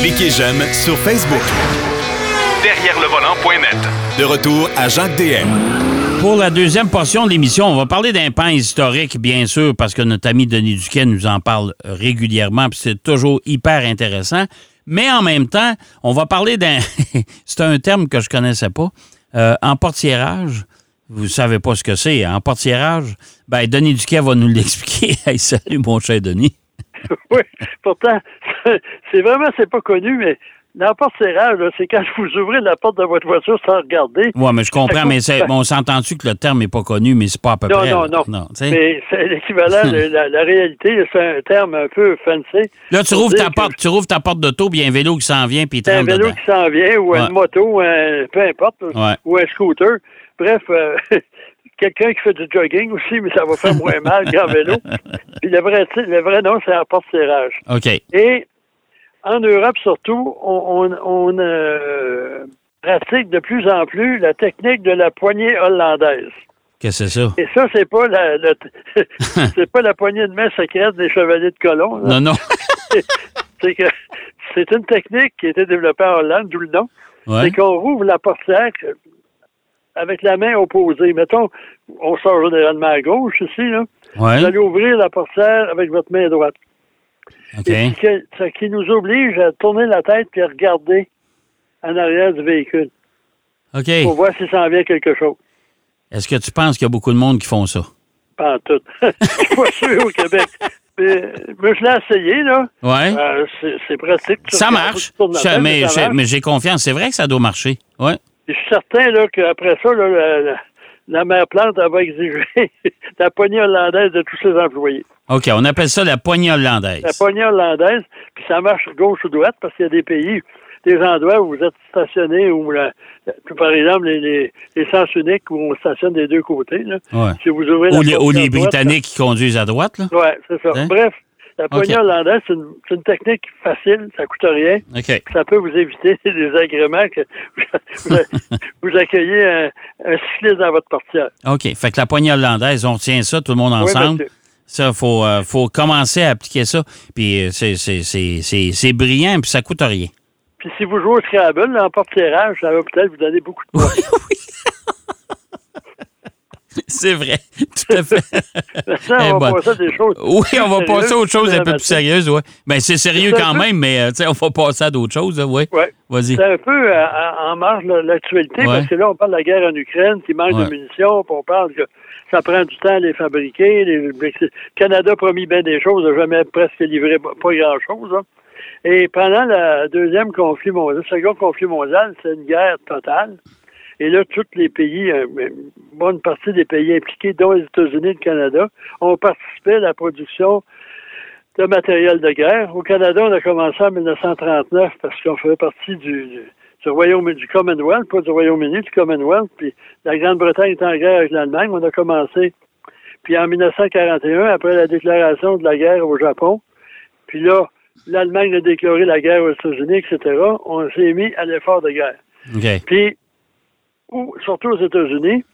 Cliquez j'aime sur Facebook. Derrière le volant.net. De retour à Jacques DM. Pour la deuxième portion de l'émission, on va parler d'un pan historique, bien sûr, parce que notre ami Denis Duquet nous en parle régulièrement, puis c'est toujours hyper intéressant. Mais en même temps, on va parler d'un. c'est un terme que je connaissais pas. Euh, en portiérage, vous savez pas ce que c'est. En portiérage, ben, Denis Duquet va nous l'expliquer. Hey, salut, mon cher Denis. oui, pourtant, c'est vraiment, c'est pas connu, mais la porte-serrage, c'est quand vous ouvrez la porte de votre voiture sans regarder. Oui, mais je comprends, mais c'est- on s'entend-tu que le terme n'est pas connu, mais c'est pas à peu Non, près. non, non. sais. Mais c'est l'équivalent de la, la réalité, c'est un terme un peu fancy. Là, tu rouvres ta porte, tu rouvres ta porte d'auto, puis il y a un vélo qui s'en vient, puis il un vélo dedans. qui s'en vient, ou Ouais. une moto, un- peu importe, Ouais. ou un scooter. Bref, euh, quelqu'un qui fait du jogging aussi, mais ça va faire moins mal qu'un vélo. Puis le vrai, le vrai nom, c'est un porte-serrage. OK. Et en Europe surtout, on, on, on, euh, pratique de plus en plus la technique de la poignée hollandaise. Qu'est-ce que c'est ça? Et ça, c'est pas la, la- c'est pas la poignée de main secrète des chevaliers de colon. là. Non, non. C'est que c'est une technique qui a été développée en Hollande, d'où le nom. Ouais. C'est qu'on rouvre la portière avec la main opposée. Mettons, on sort généralement à gauche ici, là. Ouais. Vous allez ouvrir la portière avec votre main droite. Ce qui- nous oblige à tourner la tête et à regarder en arrière du véhicule OK. pour voir s'il s'en vient quelque chose. Est-ce que tu penses qu'il y a beaucoup de monde qui font ça? Pas en tout. Je suis pas sûr au Québec. Mais, mais je l'ai essayé, là. Ouais. Euh, c'est pratique. Ça marche. mais ça j'ai confiance. C'est vrai que ça doit marcher. Et Je suis certain là, qu'après ça, là, la, la, la mère plante elle va exiger la poignée hollandaise de tous ses employés. OK. On appelle ça la poignée hollandaise. La poignée hollandaise, puis ça marche gauche ou droite parce qu'il y a des pays, des endroits où vous êtes stationné, où, la- par exemple, les, les, les sens uniques où on stationne des deux côtés. Là. Ouais. Si vous ouvrez Ou les, ou les droite, Britanniques qui conduisent à droite, là? Oui, c'est ça. Hein? Bref, la poignée hollandaise, c'est une, technique facile, ça coûte rien. Ça peut vous éviter des agréments que vous, vous accueillez un, un cycliste dans votre portière. OK. Fait que la poignée hollandaise, on retient ça, tout le monde Oui, ensemble. ça, faut, euh, faut commencer à appliquer ça. Puis euh, c'est, c'est, c'est, c'est, c'est brillant, puis ça coûte rien. Puis si vous jouez au Scrabble, là, en porte-tirage, ça va peut-être vous donner beaucoup de points. C'est vrai. Tout à fait. Ça, Eh on va ben. passer à des choses. Oui, on va passer à autre chose un peu plus sérieuse, oui. Ben, c'est sérieux quand même, mais euh, on va passer à d'autres choses, oui. Ouais. Vas-y. C'est un peu euh, en marge l'actualité, parce que là, on parle de la guerre en Ukraine, qui manque de munitions, puis on parle que ça prend du temps à les fabriquer. Le Canada a promis bien des choses, n'a jamais presque livré pas pas grand-chose. hein. Et pendant le deuxième conflit mondial, le second conflit mondial, c'est une guerre totale. Et là, tous les pays, euh, une bonne partie des pays impliqués, dont les États-Unis et le Canada, ont participé à la production de matériel de guerre. Au Canada, on a commencé en 1939 parce qu'on faisait partie du, du, du Royaume du Commonwealth, pas du Royaume-Uni, du Commonwealth. Puis la Grande-Bretagne est en guerre avec l'Allemagne. On a commencé. Puis en 1941, après la déclaration de la guerre au Japon, puis là, l'Allemagne a déclaré la guerre aux États-Unis, etc., on s'est mis à l'effort de guerre. Puis, ou, surtout aux États-Unis,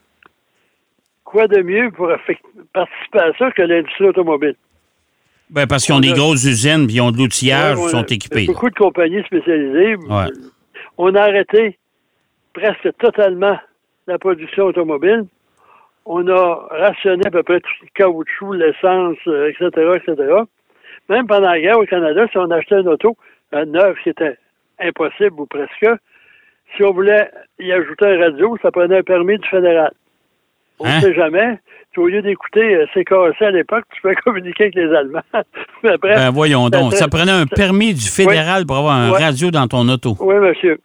quoi de mieux pour participer à ça que l'industrie automobile? Ben, parce qu'ils ont des grosses usines, puis ils ont de l'outillage, ils on sont équipés. Beaucoup de compagnies spécialisées. Ouais. On a arrêté presque totalement la production automobile. On a rationné à peu près tout le caoutchouc, l'essence, euh, etc., etc. Même pendant la guerre au Canada, si on achetait une auto euh, neuve, c'était impossible ou presque, si on voulait y ajouter un radio, ça prenait un permis du fédéral. On ne Hein? sait jamais. Puis au lieu d'écouter euh, CKC à l'époque, tu peux communiquer avec les Allemands. Mais Ben, voyons donc. ça- prenait un permis du fédéral pour avoir un radio dans ton auto. Oui, monsieur.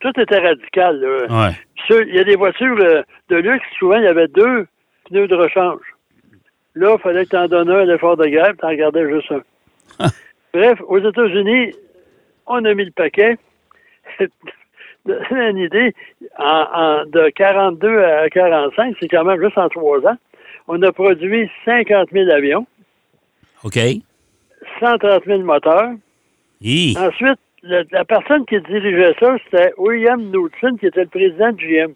Tout était radical. là. Ouais. Ceux- Il y a des voitures euh, de luxe, souvent, il y avait deux pneus de rechange. Là, il fallait que tu en donnes un à l'effort de guerre, tu en gardais juste un. Bref, aux États-Unis, on a mis le paquet. une idée, en, en- de 42 à 45, c'est quand même juste en trois ans, on a produit 50 000 avions, OK. 130 000 moteurs, Hi. Ensuite, le- la personne qui dirigeait ça, c'était William Knudsen, qui était le président de GM.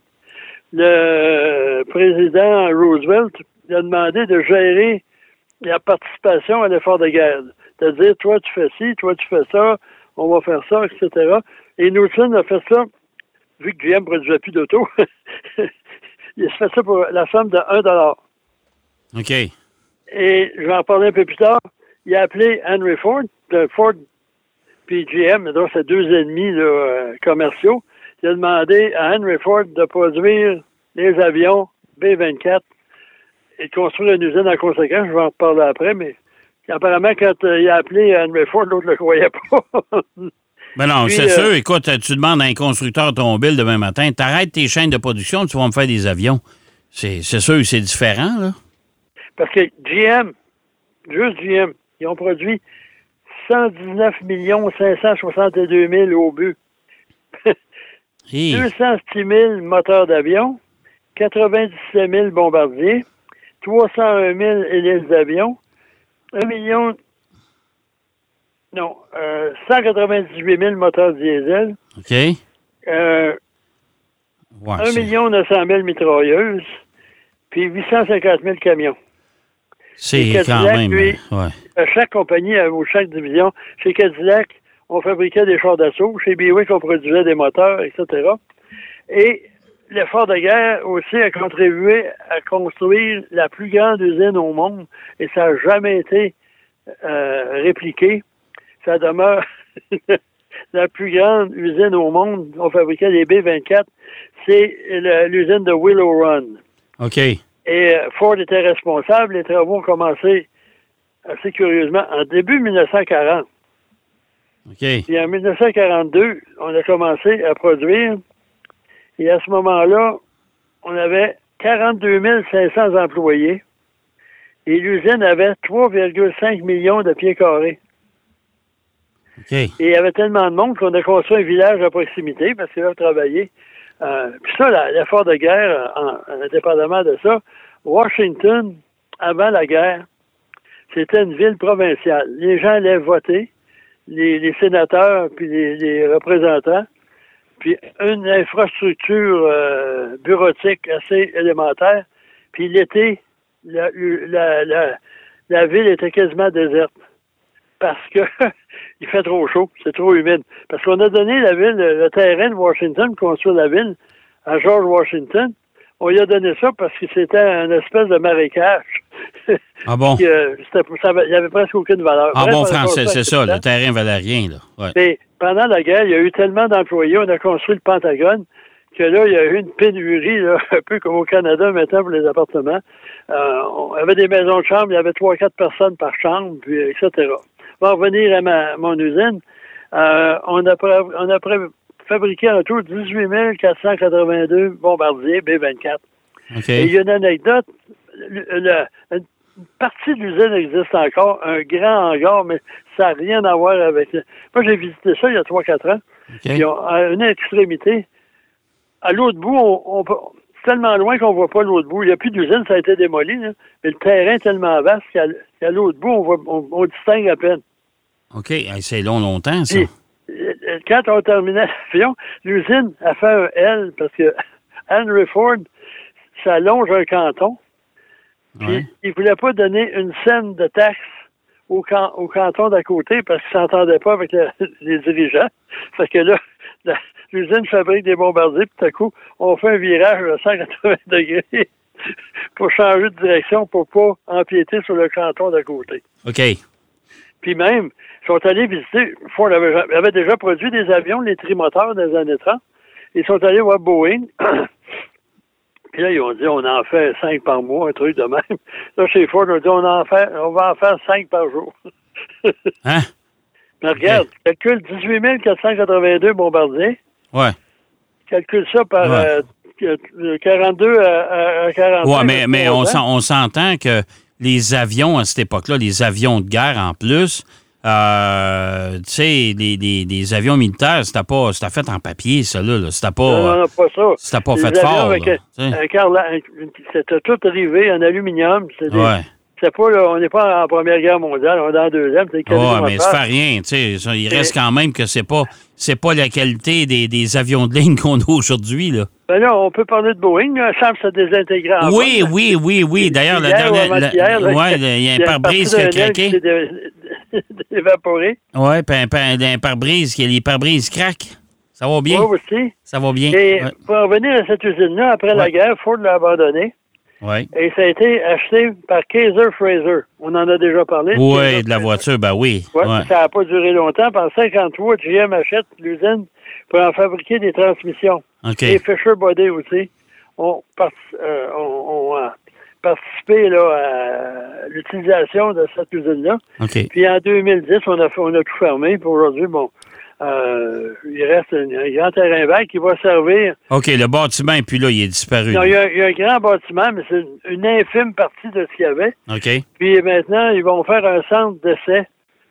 Le président Roosevelt lui a demandé de gérer la participation à l'effort de guerre, de dire, toi, tu fais ci, toi, tu fais ça, on va faire ça, etc. Et Knudsen a fait ça, vu que GM ne produisait plus d'auto, il a fait ça pour la somme de 1 dollar. OK. Et je vais en parler un peu plus tard. Il a appelé Henry Ford, de Ford puis GM, donc c'est deux ennemis là, euh, commerciaux. Il a demandé à Henry Ford de produire les avions B-24 et de construire une usine en conséquence. Je vais en parler après, mais apparemment, quand euh, il a appelé Henry Ford, l'autre ne le croyait pas. Ben non, c'est euh, sûr. Écoute, tu demandes à un constructeur automobile demain matin, t'arrêtes tes chaînes de production, tu vas me faire des avions. C'est c'est sûr c'est différent, là. Parce que GM, juste GM, ils ont produit 119 562 000 au but. Hi. 206 000 moteurs d'avion, 97 000 bombardiers, 301 000 hélices d'avion, 1 million, non, euh, 198 000 moteurs diesel, OK? euh, Ouais, 1 c'est- million 900 000 mitrailleuses, puis 850 000 camions. C'est quand même. lui, ouais. À chaque compagnie euh, ou chaque division, chez Cadillac, on fabriquait des chars d'assaut, chez Buick, on produisait des moteurs, etc. Et l'effort de guerre aussi a contribué à construire la plus grande usine au monde, et ça n'a jamais été euh, répliqué. Ça demeure la plus grande usine au monde. On fabriquait des B-24. C'est l'usine de Willow Run. OK. Et euh, Ford était responsable. Les travaux ont commencé assez curieusement en début 1940. OK. Puis en 1942, on a commencé à produire. Et à ce moment-là, on avait 42 500 employés. Et l'usine avait 3,5 millions de pieds carrés. Et il y avait tellement de monde qu'on a construit un village à proximité parce qu'ils doivent travailler. Euh, puis ça, l'effort de guerre, en, en- indépendamment de ça, Washington, avant la guerre, c'était une ville provinciale. Les gens allaient voter, les, sénateurs puis les, représentants, puis une infrastructure euh, bureautique assez élémentaire. Puis l'été, la ville était quasiment déserte parce que il fait trop chaud, c'est trop humide. Parce qu'on a donné la ville, le terrain de Washington, construire la ville, à George Washington. On lui a donné ça parce que c'était un espèce de marécage. Ah bon? Euh, il n'y avait presque aucune valeur. Bref, bon français, c'est ça. Le terrain valait rien, là. Ouais. mais pendant la guerre, il y a eu tellement d'employés, on a construit le Pentagone, que là, il y a eu une pénurie, là, un peu comme au Canada maintenant pour les appartements. Euh, on avait des maisons de chambre, il y avait trois, quatre personnes par chambre, puis etc. Va revenir à ma, mon usine. Euh, on, a, on a fabriqué en tout 18 482 bombardiers B-24. OK. Et il y a une anecdote. Le- le- une partie de l'usine existe encore, un grand hangar, mais ça n'a rien à voir avec. Moi, j'ai visité ça il y a 3-4 ans. OK. Puis on- à une extrémité, à l'autre bout, on, on peut- tellement loin qu'on voit pas l'autre bout. Il n'y a plus d'usine, ça a été démoli, là. mais le terrain est tellement vaste qu'à l'autre bout, on, voit, on, on distingue à peine. OK. C'est long, longtemps, ça. Puis, euh, quand on terminait l'avion, l'usine a fait un L parce que Henry Ford, ça longe un canton. Puis, Ouais. il voulait pas donner une scène de taxe au, can- au canton d'à côté parce qu'il s'entendait pas avec le- les dirigeants. Fait que là, l'usine fabrique des bombardiers, puis tout à coup, on fait un virage de 180 degrés pour changer de direction pour pas empiéter sur le canton d'à côté. OK. Puis même, ils sont allés visiter, Ford avait, avait déjà produit des avions, les trimoteurs des années 30. Ils sont allés voir Boeing. Puis là, ils ont dit, on en fait cinq par mois, un truc de même. Là, chez Ford, on a dit, on, en fait, on va en faire cinq par jour. Hein? Mais regarde, calcule 18 482 bombardiers. Ouais. Calcule ça par Ouais. euh, euh, 42 à, à 40. Ouais, mais, mais on on s'entend que les avions à cette époque-là, les avions de guerre en plus, euh, tu sais, les, les- les avions militaires, c'était pas c'était fait en papier, ça, là. là. C'était Non, non, pas, non, pas ça. c'était pas Les fait fort. C'était tout rivé en aluminium. C'était des- Ouais. C'est pas, là, on n'est pas en Première Guerre mondiale, on est la Deuxième. C'est quasiment mais ça fait rien, tu sais. Il reste quand même que c'est pas c'est pas la qualité des, des avions de ligne qu'on a aujourd'hui, là. Ben là, on peut parler de Boeing. Là. Ça semble se désintégrer en Oui, oui, oui, oui. D'ailleurs, la dernière. ouais, il y a un pare-brise qui a craqué. évaporé. Oui, puis un, pa- un pare-brise, qui les pare-brises craquent. Ça va bien? Oui, aussi. Ça va bien? Et Ouais. pour revenir à cette usine-là, après la guerre, Ford l'a abandonnée. Ouais. Et ça a été acheté par Kaiser Fraser. On en a déjà parlé. Oui, de la voiture, ben oui. Ouais, Ouais. Ça n'a pas duré longtemps. En 53, GM achète l'usine pour en fabriquer des transmissions. OK. Et Fisher Body aussi ont, euh, ont- ont, participé là, à l'utilisation de cette usine-là. Puis en 2010, on a, on a tout fermé. Puis aujourd'hui, bon, euh, il reste un, un grand terrain vague qui va servir. OK, le bâtiment, puis là, il est disparu. Non, il, y a, il y a un grand bâtiment, mais c'est une, une infime partie de ce qu'il y avait. OK. Puis maintenant, ils vont faire un centre d'essai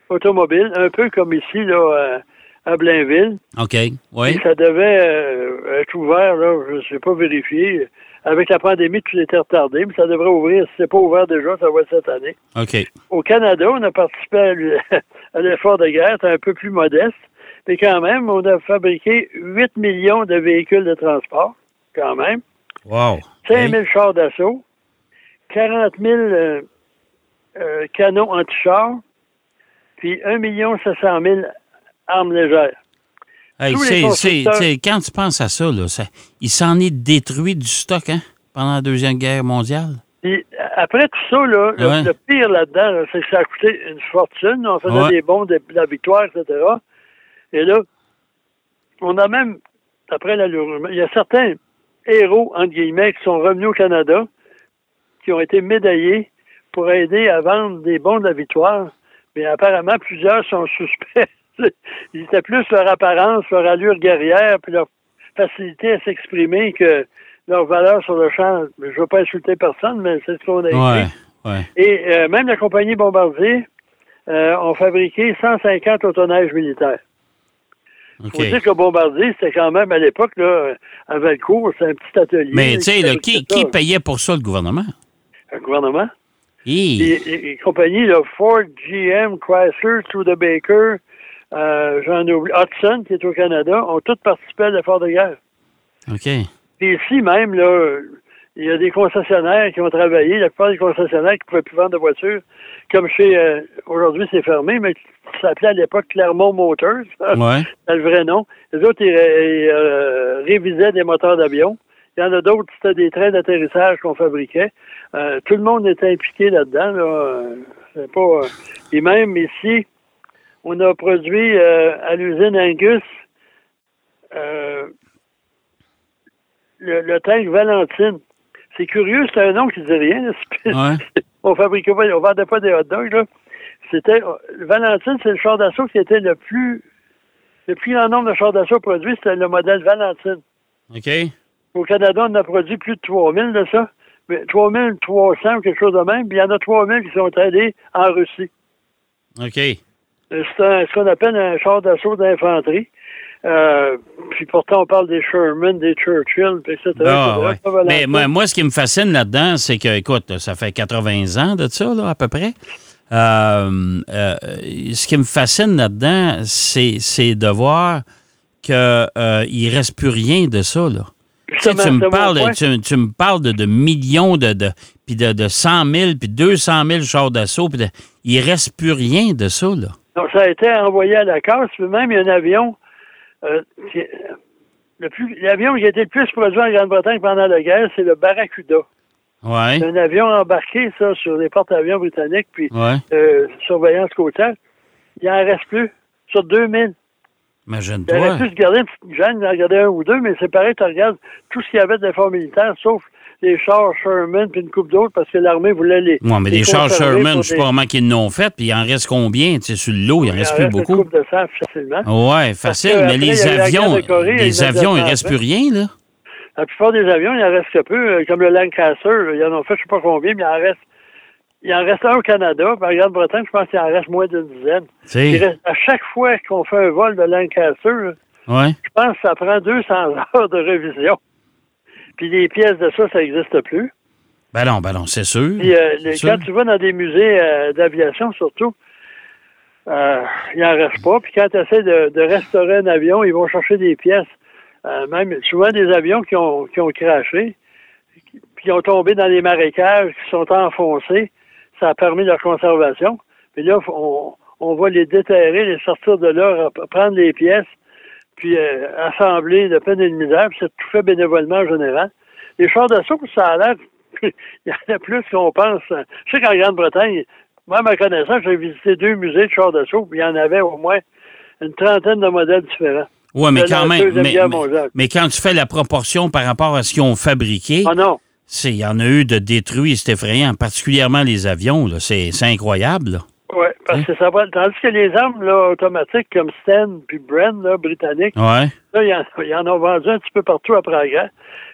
automobile, un peu comme ici, là, à, à Blainville. OK. Oui. Ça devait euh, être ouvert, là, je ne sais pas vérifier. Avec la pandémie, tout était retardé, mais ça devrait ouvrir. Si c'est pas ouvert déjà, ça va être cette année. OK. Au Canada, on a participé à l'effort de guerre, c'est un peu plus modeste. Mais quand même, on a fabriqué 8 millions de véhicules de transport, quand même. Wow. 5 000 chars d'assaut, 40 000 euh, euh, canons anti-chars, puis 1 500 000 armes légères. Hey, c'est, constructeurs- quand tu penses à ça, là, ça- il s'en est détruit du stock hein, pendant la Deuxième Guerre mondiale. Puis après tout ça, là, le, Ouais. le pire là-dedans, là, c'est que ça a coûté une fortune. On faisait Ouais. des bons de la victoire, etc. Et là, on a même, après la il y a certains héros, entre guillemets, qui sont revenus au Canada, qui ont été médaillés pour aider à vendre des bons de la victoire. Mais apparemment, plusieurs sont suspects. Ils étaient plus leur apparence, leur allure guerrière, puis leur facilité à s'exprimer que leur valeur sur le champ. Je ne veux pas insulter personne, mais c'est ce qu'on a. Ouais. Et euh, même la compagnie Bombardier euh, ont fabriqué 150 autoneiges militaires. Il OK. faut dire que Bombardier, c'était quand même à l'époque, là, à Valcourt, c'est un petit atelier. Mais, tu sais, Qui qui, payait pour ça, le gouvernement? Le gouvernement? Hi. Et, et- et compagnie, là, Ford, GM, Chrysler, Studebaker, euh, j'en oublie, Hudson, qui est au Canada, ont tous participé à l'effort de guerre. OK. Puis ici même, là, il y a des concessionnaires qui ont travaillé, la plupart des concessionnaires qui ne pouvaient plus vendre de voitures, comme chez, euh, aujourd'hui c'est fermé, mais qui s'appelait à l'époque Clermont Motors, Ouais. c'est le vrai nom. Les autres, ils, ils, euh, révisaient des moteurs d'avion. Il y en a d'autres, c'était des trains d'atterrissage qu'on fabriquait. Euh, tout le monde était impliqué là-dedans. Là. Euh, C'est pas, euh, Et même ici, on a produit euh, à l'usine Angus euh, le, le tank Valentine. C'est curieux, c'est un nom qui dit rien. Ouais. on fabriquait pas, on vendait pas des hot dogs, là. C'était, le Valentine, c'est le char d'assaut qui était le plus, le plus grand nombre de chars d'assaut produits, c'était le modèle Valentine. OK. Au Canada, on a produit plus de 3000 de ça. Mais 3300 ou quelque chose de même. Puis il y en a 3000 qui sont allés en Russie. OK. Euh, C'est ce qu'on appelle un char d'assaut d'infanterie. Euh, puis pourtant, on parle des Sherman, des Churchill, etc. Ah, ouais. Mais moi, moi, ce qui me fascine là-dedans, c'est que, écoute, ça fait 80 ans de ça, là, à peu près. Euh, euh, ce qui me fascine là-dedans, c'est, c'est de voir qu'il ne reste plus rien de ça, là. Tu, sais, Justement, tu me parles, point. tu, tu me parles de, de millions de, de puis de, de 100 000 puis 200 000 chars d'assaut, puis de- il reste plus rien de ça là. Donc, ça a été envoyé à la casse. Puis même, il y a un avion. Euh, qui- le plus- L'avion qui a été le plus produit en Grande-Bretagne pendant la guerre, c'est le Barracuda. Ouais, C'est un avion embarqué, ça, sur les porte-avions britanniques, puis ouais. euh, surveillance côtière. Il en reste plus. Sur 2000. Il aurait Imagine-toi. pu se garder une petite gêne, en un ou deux, mais c'est pareil, tu regardes tout ce qu'il y avait de l'effort militaire, sauf les chars Sherman puis une coupe d'autres, parce que l'armée voulait les. Ouais, mais les des chars Sherman, je sais des- pas comment qu'ils l'ont fait, puis il en reste combien, tu sais, sur le lot, il en reste plus Une beaucoup. coupe de sang facilement. Ouais, facile, mais après, les avions, Corée, les avions, il reste plus rien, là. La plupart des avions, il en reste que peu, euh, comme le Lancaster, là, il y en a fait, je sais pas combien, mais il en reste. Il en reste un au Canada, par Grande-Bretagne, je pense qu'il en reste moins d'une dizaine. Sais, Il reste- à chaque fois qu'on fait un vol de Lancaster, ouais. je pense que ça prend 200 heures de révision. Puis les pièces de ça, ça n'existe plus. Ben non, ben non, c'est sûr. Puis euh, les- sûr. quand tu vas dans des musées euh, d'aviation, surtout, euh, il n'en reste pas. Puis quand tu essaies de, de restaurer un avion, ils vont chercher des pièces. Euh, même souvent des avions qui ont, qui ont craché, puis qui ont tombé dans les marécages, qui sont enfoncés. Ça a permis leur conservation. Puis là, on, on va les déterrer, les sortir de là, prendre les pièces, puis euh, assembler de peine et de misère, puis c'est tout fait bénévolement en général. Les chars d'assaut, ça a l'air, il y en a plus qu'on pense. Je sais qu'en Grande-Bretagne, moi, à ma connaissance, j'ai visité deux musées de chars d'assaut, puis il y en avait au moins une trentaine de modèles différents. Oui, mais quand même. Mais, quand tu fais la proportion par rapport à ce qu'ils ont fabriqué, Ah non, il y en a eu de détruits, c'est effrayant, particulièrement les avions. C'est c'est incroyable. là. Oui, parce que ça va. Tandis que les armes là, automatiques comme Sten puis Bren, là, britanniques, Ouais. Là, ils en, ils en ont vendu un petit peu partout après la guerre.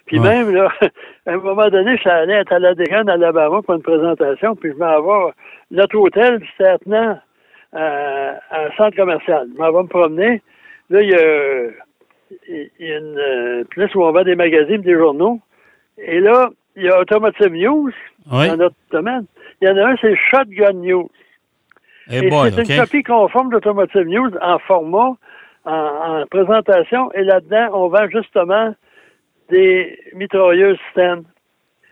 Puis Ouais. même, là, à un moment donné, je suis allé à Talladega, en Alabama, pour une présentation, puis je m'en vais. Notre hôtel, c'était attenant à, à un centre commercial. Je m'en vais me promener. Là, il y a, il y a une euh, place où on vend des magazines, des journaux. Et là, il y a Automotive News, Oui. dans notre domaine. Il y en a un, c'est Shotgun News. Eh Et c'est une copie conforme d'Automotive News en format, en, en présentation, et là-dedans, on vend justement des mitrailleuses Sten.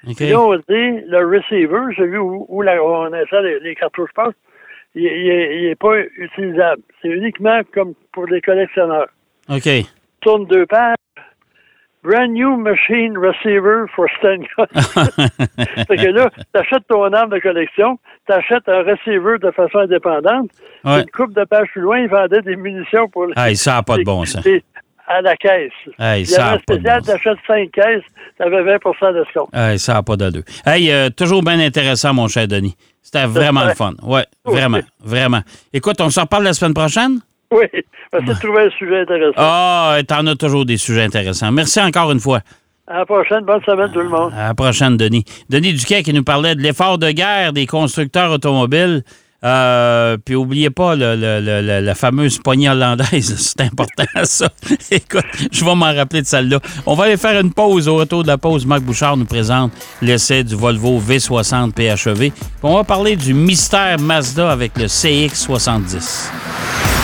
OK. Puis là, on dit, le receiver, celui où, où la- on installe les, les cartouches passent, il, il, est- il est pas utilisable. C'est uniquement comme pour les collectionneurs. OK. Tourne deux pages. Brand new machine receiver for Sten Gun. fait que là, t'achètes ton arme de collection, t'achètes un receiver de façon indépendante. Ouais. Une coupe de pages plus loin, ils vendaient des munitions pour les- Hey, ça n'a pas de bon sens. à la caisse. Hey, Il y avait un spécial, bon t'achètes 5 caisses, t'avais 20 d'escompte. Hey, ça n'a pas d'allure. Hey, euh, toujours bien intéressant, mon cher Denis. C'était vraiment le fun. Ouais, Oui. vraiment, vraiment. Écoute, on se reparle la semaine prochaine? Oui, parce que tu trouvais un sujet intéressant. Ah, t'en as toujours des sujets intéressants. Merci encore une fois. À la prochaine, bonne semaine tout le monde. À la prochaine, Denis. Denis Duquet qui nous parlait de l'effort de guerre des constructeurs automobiles. Euh, puis oubliez pas le- le- le- le- la fameuse poignée hollandaise. C'est important, ça. Écoute, je vais m'en rappeler de celle-là. On va aller faire une pause. Au retour de la pause, Marc Bouchard nous présente l'essai du Volvo V60 PHEV. Puis on va parler du mystère Mazda avec le CX70.